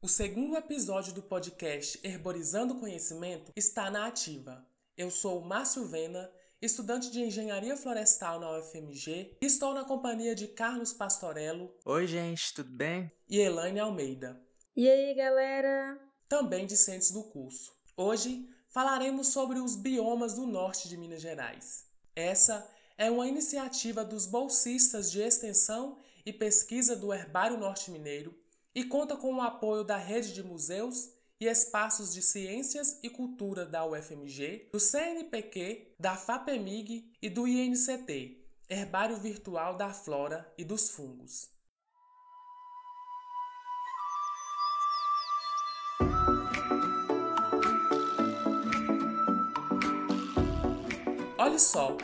O segundo episódio do podcast Herborizando Conhecimento está na ativa. Eu sou o Márcio Vena, estudante de Engenharia Florestal na UFMG, e estou na companhia de Carlos Pastorello. Oi, gente, tudo bem? E Elaine Almeida. E aí, galera? Também discentes do curso. Hoje falaremos sobre os biomas do norte de Minas Gerais. Essa é uma iniciativa dos bolsistas de extensão e pesquisa do Herbário Norte Mineiro e conta com o apoio da rede de museus e espaços de ciências e cultura da UFMG, do CNPq, da FAPEMIG e do INCT, Herbário Virtual da Flora e dos Fungos. Olha só,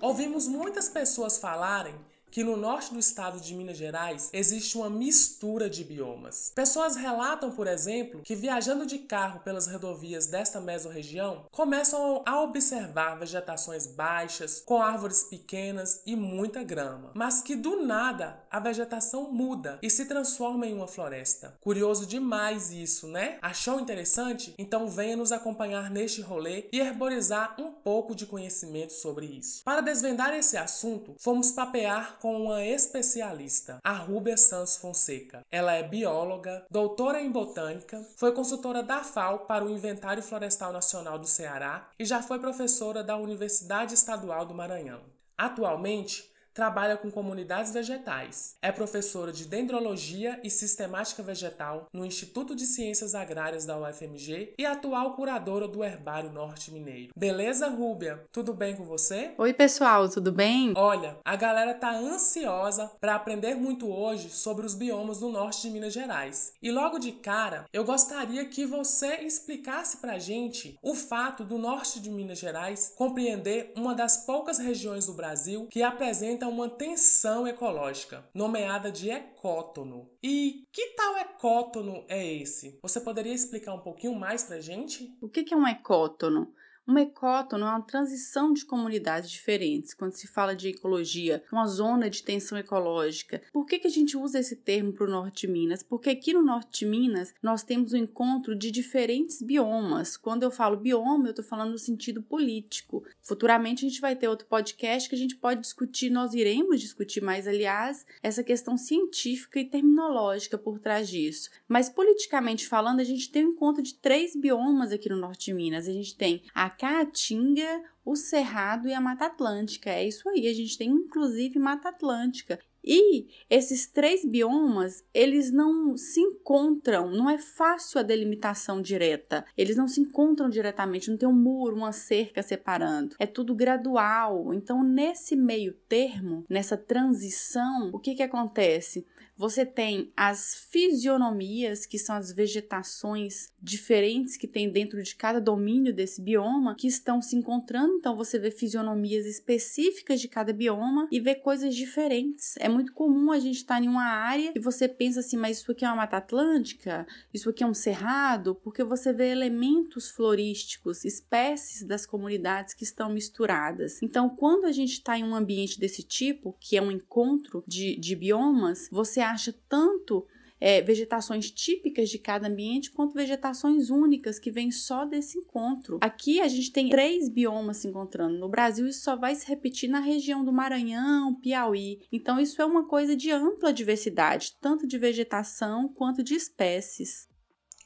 ouvimos muitas pessoas falarem que no norte do estado de Minas Gerais existe uma mistura de biomas. Pessoas relatam, por exemplo, que viajando de carro pelas rodovias desta mesorregião, começam a observar vegetações baixas, com árvores pequenas e muita grama, mas que do nada a vegetação muda e se transforma em uma floresta. Curioso demais isso, né? Achou interessante? Então venha nos acompanhar neste rolê e herborizar um pouco de conhecimento sobre isso. Para desvendar esse assunto, fomos papear com uma especialista, a Rúbia Santos Fonseca. Ela é bióloga, doutora em botânica, foi consultora da FAO para o Inventário Florestal Nacional do Ceará e já foi professora da Universidade Estadual do Maranhão. Atualmente, trabalha com comunidades vegetais. É professora de Dendrologia e Sistemática Vegetal no Instituto de Ciências Agrárias da UFMG e atual curadora do Herbário Norte Mineiro. Beleza, Rúbia? Tudo bem com você? Oi, pessoal, tudo bem? Olha, a galera tá ansiosa para aprender muito hoje sobre os biomas do norte de Minas Gerais. E logo de cara, eu gostaria que você explicasse pra gente o fato do norte de Minas Gerais compreender uma das poucas regiões do Brasil que apresenta apresenta uma tensão ecológica, nomeada de ecótono. E que tal ecótono é esse? Você poderia explicar um pouquinho mais pra gente? O que é um ecótono? Uma ecótono é uma transição de comunidades diferentes. Quando se fala de ecologia, uma zona de tensão ecológica. Por que, que a gente usa esse termo para o norte de Minas? Porque aqui no norte de Minas nós temos o um encontro de diferentes biomas. Quando eu falo bioma, eu estou falando no sentido político. Futuramente a gente vai ter outro podcast que a gente pode discutir, nós iremos discutir mais, aliás, essa questão científica e terminológica por trás disso. Mas politicamente falando, a gente tem um encontro de três biomas aqui no norte de Minas. A gente tem a Caatinga, o Cerrado e a Mata Atlântica. É isso aí, a gente tem inclusive Mata Atlântica. E esses três biomas, eles não se encontram, não é fácil a delimitação direta. Eles não se encontram diretamente, não tem um muro, uma cerca separando. É tudo gradual. Então, nesse meio termo, nessa transição, o que que acontece? Você tem as fisionomias, que são as vegetações diferentes que tem dentro de cada domínio desse bioma, que estão se encontrando. Então você vê fisionomias específicas de cada bioma e vê coisas diferentes. É muito comum a gente estar em uma área e você pensa assim, mas isso aqui é uma mata atlântica, isso aqui é um cerrado, porque você vê elementos florísticos, espécies das comunidades que estão misturadas. Então, quando a gente está em um ambiente desse tipo, que é um encontro de, de biomas, você acha tanto é, vegetações típicas de cada ambiente, quanto vegetações únicas que vêm só desse encontro. Aqui a gente tem três biomas se encontrando. No Brasil, isso só vai se repetir na região do Maranhão, Piauí. Então, isso é uma coisa de ampla diversidade, tanto de vegetação quanto de espécies.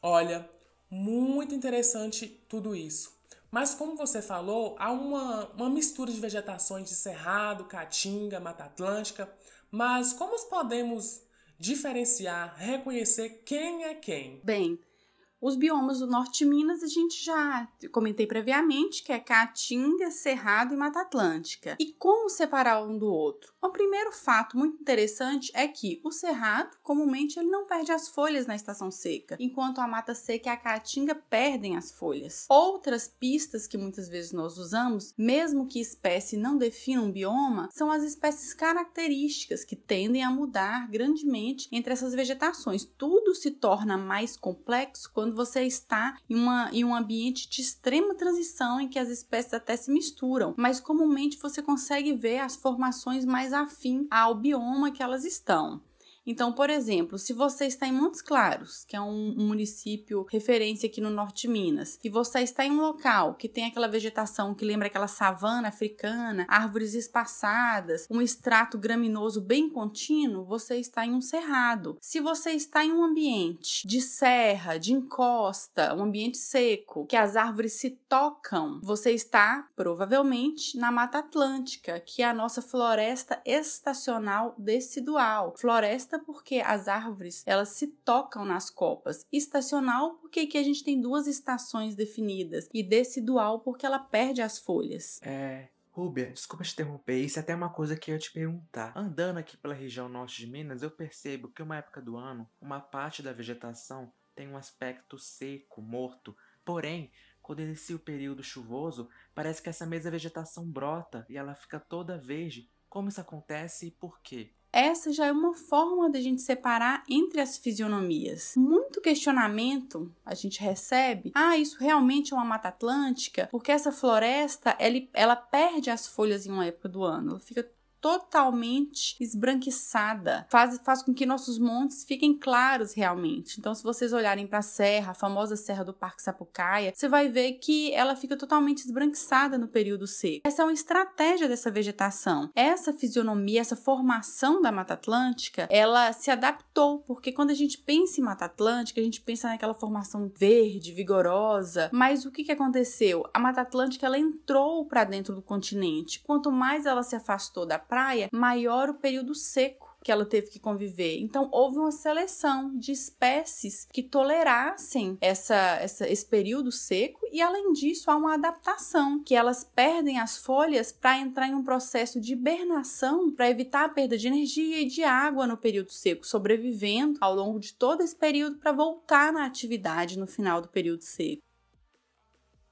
Olha, muito interessante tudo isso. Mas como você falou, há uma, uma mistura de vegetações de cerrado, caatinga, mata atlântica. Mas como podemos diferenciar, reconhecer quem é quem? Bem, os biomas do norte de Minas a gente já comentei previamente, que é Caatinga, Cerrado e Mata Atlântica. E como separar um do outro? O primeiro fato muito interessante é que o Cerrado, comumente, ele não perde as folhas na estação seca, enquanto a Mata Seca e a Caatinga perdem as folhas. Outras pistas que muitas vezes nós usamos, mesmo que espécie não defina um bioma, são as espécies características que tendem a mudar grandemente entre essas vegetações. Tudo se torna mais complexo quando você está em, uma, em um ambiente de extrema transição em que as espécies até se misturam, mas comumente você consegue ver as formações mais afim ao bioma que elas estão. Então, por exemplo, se você está em Montes Claros, que é um município referência aqui no norte de Minas, e você está em um local que tem aquela vegetação que lembra aquela savana africana, árvores espaçadas, um extrato graminoso bem contínuo, você está em um cerrado. Se você está em um ambiente de serra, de encosta, um ambiente seco, que as árvores se tocam, você está provavelmente na Mata Atlântica, que é a nossa floresta estacional decidual. Floresta porque as árvores, elas se tocam nas copas. Estacional porque aqui a gente tem duas estações definidas e decidual porque ela perde as folhas. É, Rúbia, desculpa te interromper, isso é até uma coisa que eu ia te perguntar. Andando aqui pela região norte de Minas, eu percebo que uma época do ano, uma parte da vegetação tem um aspecto seco, morto. Porém, quando inicia o período chuvoso, parece que essa mesma vegetação brota e ela fica toda verde. Como isso acontece e por quê? essa já é uma forma da gente separar entre as fisionomias. Muito questionamento a gente recebe: ah, isso realmente é uma mata atlântica? Porque essa floresta ela, ela perde as folhas em uma época do ano, ela fica totalmente esbranquiçada. Faz, faz com que nossos montes fiquem claros realmente. Então, se vocês olharem para a serra, a famosa Serra do Parque Sapucaia, você vai ver que ela fica totalmente esbranquiçada no período seco. Essa é uma estratégia dessa vegetação. Essa fisionomia, essa formação da Mata Atlântica, ela se adaptou, porque quando a gente pensa em Mata Atlântica, a gente pensa naquela formação verde, vigorosa. Mas o que, que aconteceu? A Mata Atlântica ela entrou para dentro do continente. Quanto mais ela se afastou da praia, maior o período seco que ela teve que conviver. Então, houve uma seleção de espécies que tolerassem essa, essa, esse período seco, e além disso, há uma adaptação, que elas perdem as folhas para entrar em um processo de hibernação para evitar a perda de energia e de água no período seco, sobrevivendo ao longo de todo esse período para voltar na atividade no final do período seco.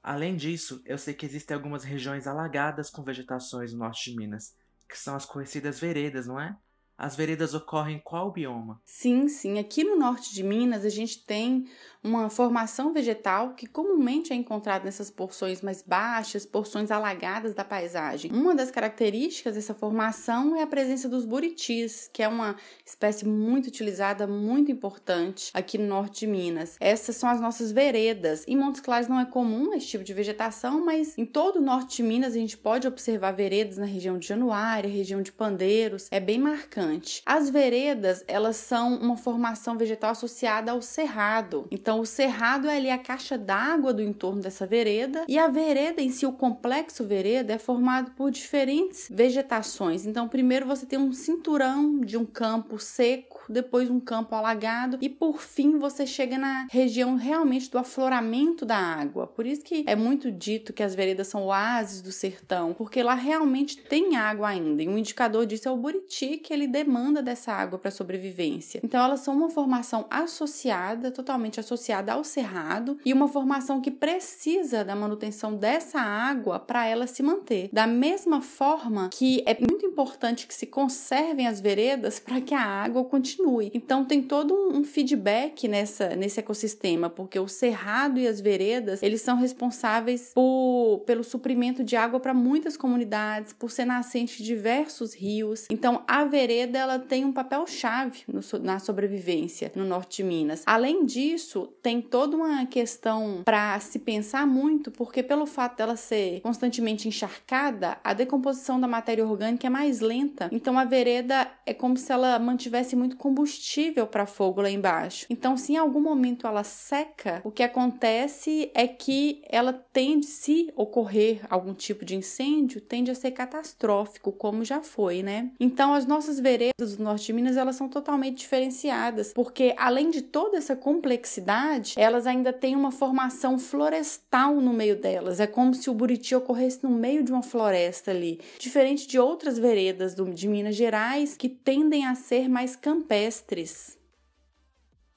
Além disso, eu sei que existem algumas regiões alagadas com vegetações no norte de Minas que são as conhecidas veredas, não é? As veredas ocorrem em qual bioma? Sim, sim. Aqui no norte de Minas, a gente tem uma formação vegetal que comumente é encontrada nessas porções mais baixas, porções alagadas da paisagem. Uma das características dessa formação é a presença dos buritis, que é uma espécie muito utilizada, muito importante aqui no norte de Minas. Essas são as nossas veredas. Em Montes Claros não é comum esse tipo de vegetação, mas em todo o norte de Minas a gente pode observar veredas na região de Januária, região de Pandeiros. É bem marcante. As veredas, elas são uma formação vegetal associada ao cerrado. Então, o cerrado é ali a caixa d'água do entorno dessa vereda e a vereda em si, o complexo vereda, é formado por diferentes vegetações. Então, primeiro você tem um cinturão de um campo seco, depois um campo alagado e por fim você chega na região realmente do afloramento da água. Por isso que é muito dito que as veredas são oásis do sertão, porque lá realmente tem água ainda. E um indicador disso é o buriti, que ele demanda dessa água para sobrevivência. Então elas são uma formação associada, totalmente associada ao cerrado e uma formação que precisa da manutenção dessa água para ela se manter. Da mesma forma que é muito importante que se conservem as veredas para que a água continue. Então tem todo um feedback nessa nesse ecossistema, porque o cerrado e as veredas, eles são responsáveis por, pelo suprimento de água para muitas comunidades, por ser nascente de diversos rios. Então a vereda ela tem um papel chave no, na sobrevivência no norte de Minas. Além disso, tem toda uma questão para se pensar muito, porque pelo fato dela ser constantemente encharcada, a decomposição da matéria orgânica é mais lenta. Então a vereda é como se ela mantivesse muito combustível para fogo lá embaixo. Então, se em algum momento ela seca, o que acontece é que ela tende, se ocorrer algum tipo de incêndio, tende a ser catastrófico, como já foi, né? Então, as nossas veredas do norte de Minas, elas são totalmente diferenciadas, porque além de toda essa complexidade, elas ainda têm uma formação florestal no meio delas. É como se o Buriti ocorresse no meio de uma floresta ali, diferente de outras veredas do, de Minas Gerais que tendem a ser mais campestres.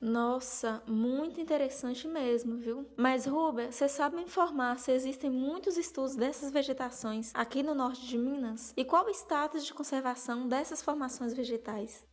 Nossa, muito interessante mesmo, viu? Mas, Ruber, você sabe me informar se existem muitos estudos dessas vegetações aqui no norte de Minas? E qual o status de conservação dessas formações vegetais?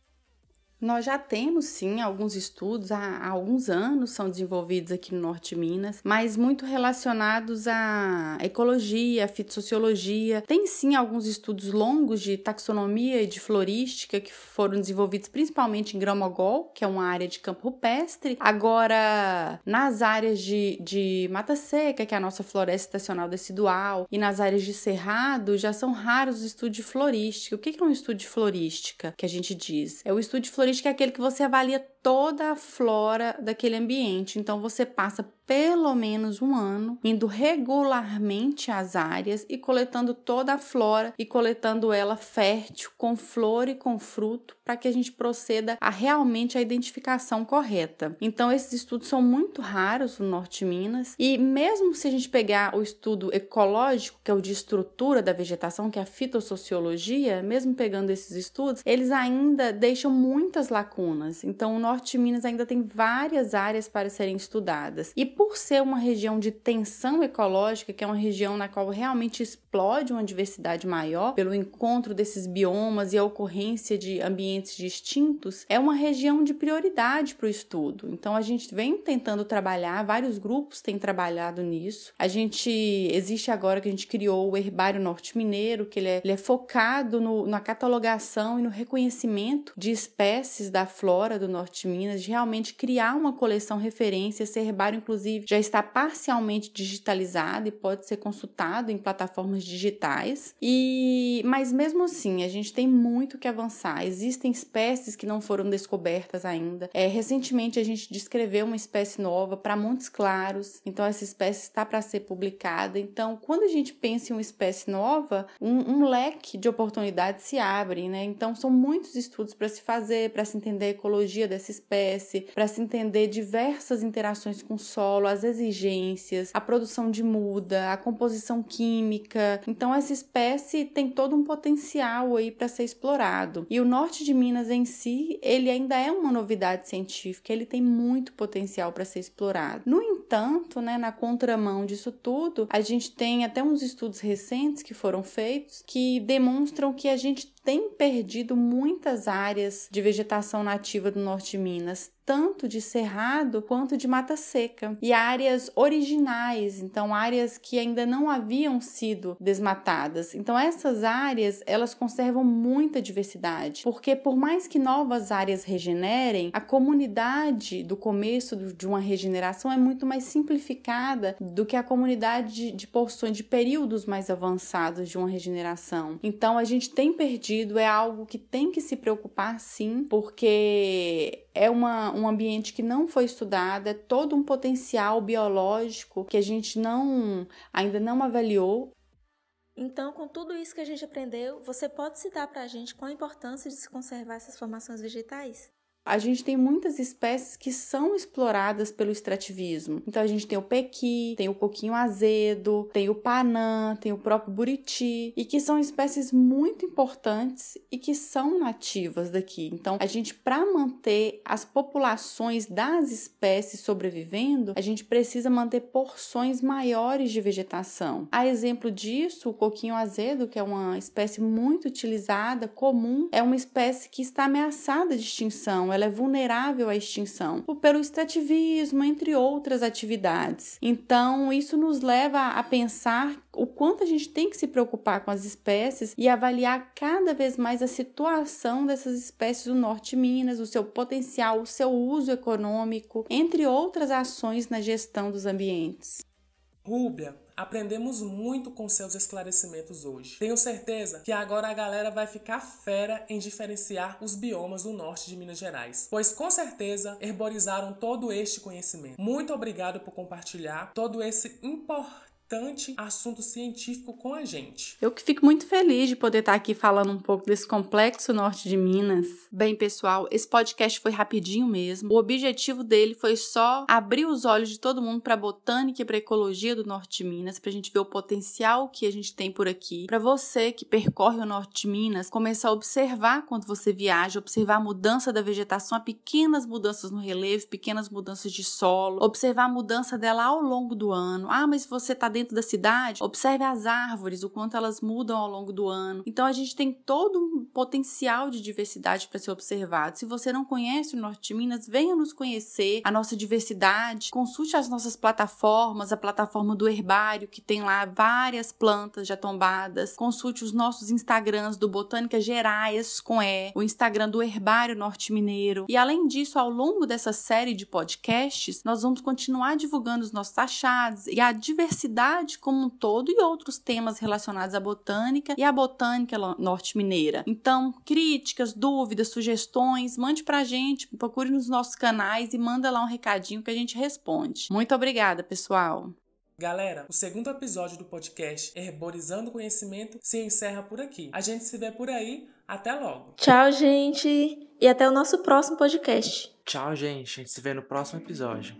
Nós já temos sim alguns estudos, há, alguns anos são desenvolvidos aqui no Norte de Minas, mas muito relacionados à ecologia, à fitossociologia. Tem sim alguns estudos longos de taxonomia e de florística que foram desenvolvidos principalmente em Gramogol, que é uma área de campo rupestre. Agora, nas áreas de, de mata seca, que é a nossa floresta estacional decidual, e nas áreas de cerrado, já são raros os estudos de florística. O que é um estudo de florística que a gente diz? É o estudo de florística florística é aquele que você avalia toda a flora daquele ambiente. Então você passa pelo menos um ano indo regularmente às áreas e coletando toda a flora e coletando ela fértil, com flor e com fruto, para que a gente proceda a realmente a identificação correta. Então esses estudos são muito raros no norte de Minas e mesmo se a gente pegar o estudo ecológico, que é o de estrutura da vegetação, que é a fitossociologia, mesmo pegando esses estudos, eles ainda deixam muitas lacunas. Então o norte de Minas ainda tem várias áreas para serem estudadas. E por ser uma região de tensão ecológica, que é uma região na qual realmente explode uma diversidade maior, pelo encontro desses biomas e a ocorrência de ambientes distintos, é uma região de prioridade para o estudo. Então a gente vem tentando trabalhar, vários grupos têm trabalhado nisso. A gente existe agora que a gente criou o Herbário Norte Mineiro, que ele é, ele é focado no, na catalogação e no reconhecimento de espécies da flora do Norte de Minas, de realmente criar uma coleção referência. Esse herbário, inclusive, inclusive, já está parcialmente digitalizado e pode ser consultado em plataformas digitais. E mas mesmo assim, a gente tem muito que avançar. Existem espécies que não foram descobertas ainda. É, recentemente a gente descreveu uma espécie nova para Montes Claros, então essa espécie está para ser publicada. Então, quando a gente pensa em uma espécie nova, um, um leque de oportunidades se abre, né? Então, são muitos estudos para se fazer, para se entender a ecologia dessa espécie, para se entender diversas interações com o solo solo, as exigências, a produção de muda, a composição química. Então essa espécie tem todo um potencial aí para ser explorado. E o norte de Minas em si, ele ainda é uma novidade científica, ele tem muito potencial para ser explorado. No entanto, né, na contramão disso tudo, a gente tem até uns estudos recentes que foram feitos que demonstram que a gente tem perdido muitas áreas de vegetação nativa do norte de Minas, tanto de cerrado quanto de mata seca, e áreas originais, então áreas que ainda não haviam sido desmatadas. Então essas áreas, elas conservam muita diversidade, porque por mais que novas áreas regenerem, a comunidade do começo de uma regeneração é muito mais simplificada do que a comunidade de, porções de períodos mais avançados de uma regeneração. Então a gente tem perdido é algo que tem que se preocupar sim, porque é uma, um ambiente que não foi estudado, é todo um potencial biológico que a gente não ainda não avaliou. Então, com tudo isso que a gente aprendeu, você pode citar para a gente qual a importância de se conservar essas formações vegetais? A gente tem muitas espécies que são exploradas pelo extrativismo. Então a gente tem o pequi, tem o coquinho azedo, tem o panã, tem o próprio buriti, e que são espécies muito importantes e que são nativas daqui. Então a gente para manter as populações das espécies sobrevivendo, a gente precisa manter porções maiores de vegetação. A exemplo disso, o coquinho azedo, que é uma espécie muito utilizada, comum, é uma espécie que está ameaçada de extinção ela é vulnerável à extinção pelo extrativismo, entre outras atividades. Então, isso nos leva a pensar o quanto a gente tem que se preocupar com as espécies e avaliar cada vez mais a situação dessas espécies do norte de Minas, o seu potencial, o seu uso econômico, entre outras ações na gestão dos ambientes. Rúbia, aprendemos muito com seus esclarecimentos hoje. Tenho certeza que agora a galera vai ficar fera em diferenciar os biomas do norte de Minas Gerais, pois com certeza herborizaram todo este conhecimento. Muito obrigado por compartilhar todo esse importante importante assunto científico com a gente. Eu que fico muito feliz de poder estar aqui falando um pouco desse complexo norte de Minas. Bem, pessoal, esse podcast foi rapidinho mesmo. O objetivo dele foi só abrir os olhos de todo mundo para botânica e para ecologia do norte de Minas, para a gente ver o potencial que a gente tem por aqui. Para você que percorre o norte de Minas, começar a observar quando você viaja, observar a mudança da vegetação, pequenas mudanças no relevo, pequenas mudanças de solo, observar a mudança dela ao longo do ano. Ah, mas você está dentro da cidade, observe as árvores, o quanto elas mudam ao longo do ano. Então a gente tem todo um potencial de diversidade para ser observado. Se você não conhece o Norte de Minas, venha nos conhecer, a nossa diversidade, consulte as nossas plataformas, a plataforma do Herbário, que tem lá várias plantas já tombadas, consulte os nossos Instagrams do Botânica Gerais com E, o Instagram do Herbário Norte Mineiro. E além disso, ao longo dessa série de podcasts, nós vamos continuar divulgando os nossos achados e a diversidade como um todo e outros temas relacionados à botânica e à botânica norte-mineira. Então, críticas, dúvidas, sugestões, mande pra gente, procure nos nossos canais e manda lá um recadinho que a gente responde. Muito obrigada, pessoal! Galera, o segundo episódio do podcast Herborizando Conhecimento se encerra por aqui. A gente se vê por aí. Até logo. Tchau, gente. E até o nosso próximo podcast. Tchau, gente. A gente se vê no próximo episódio.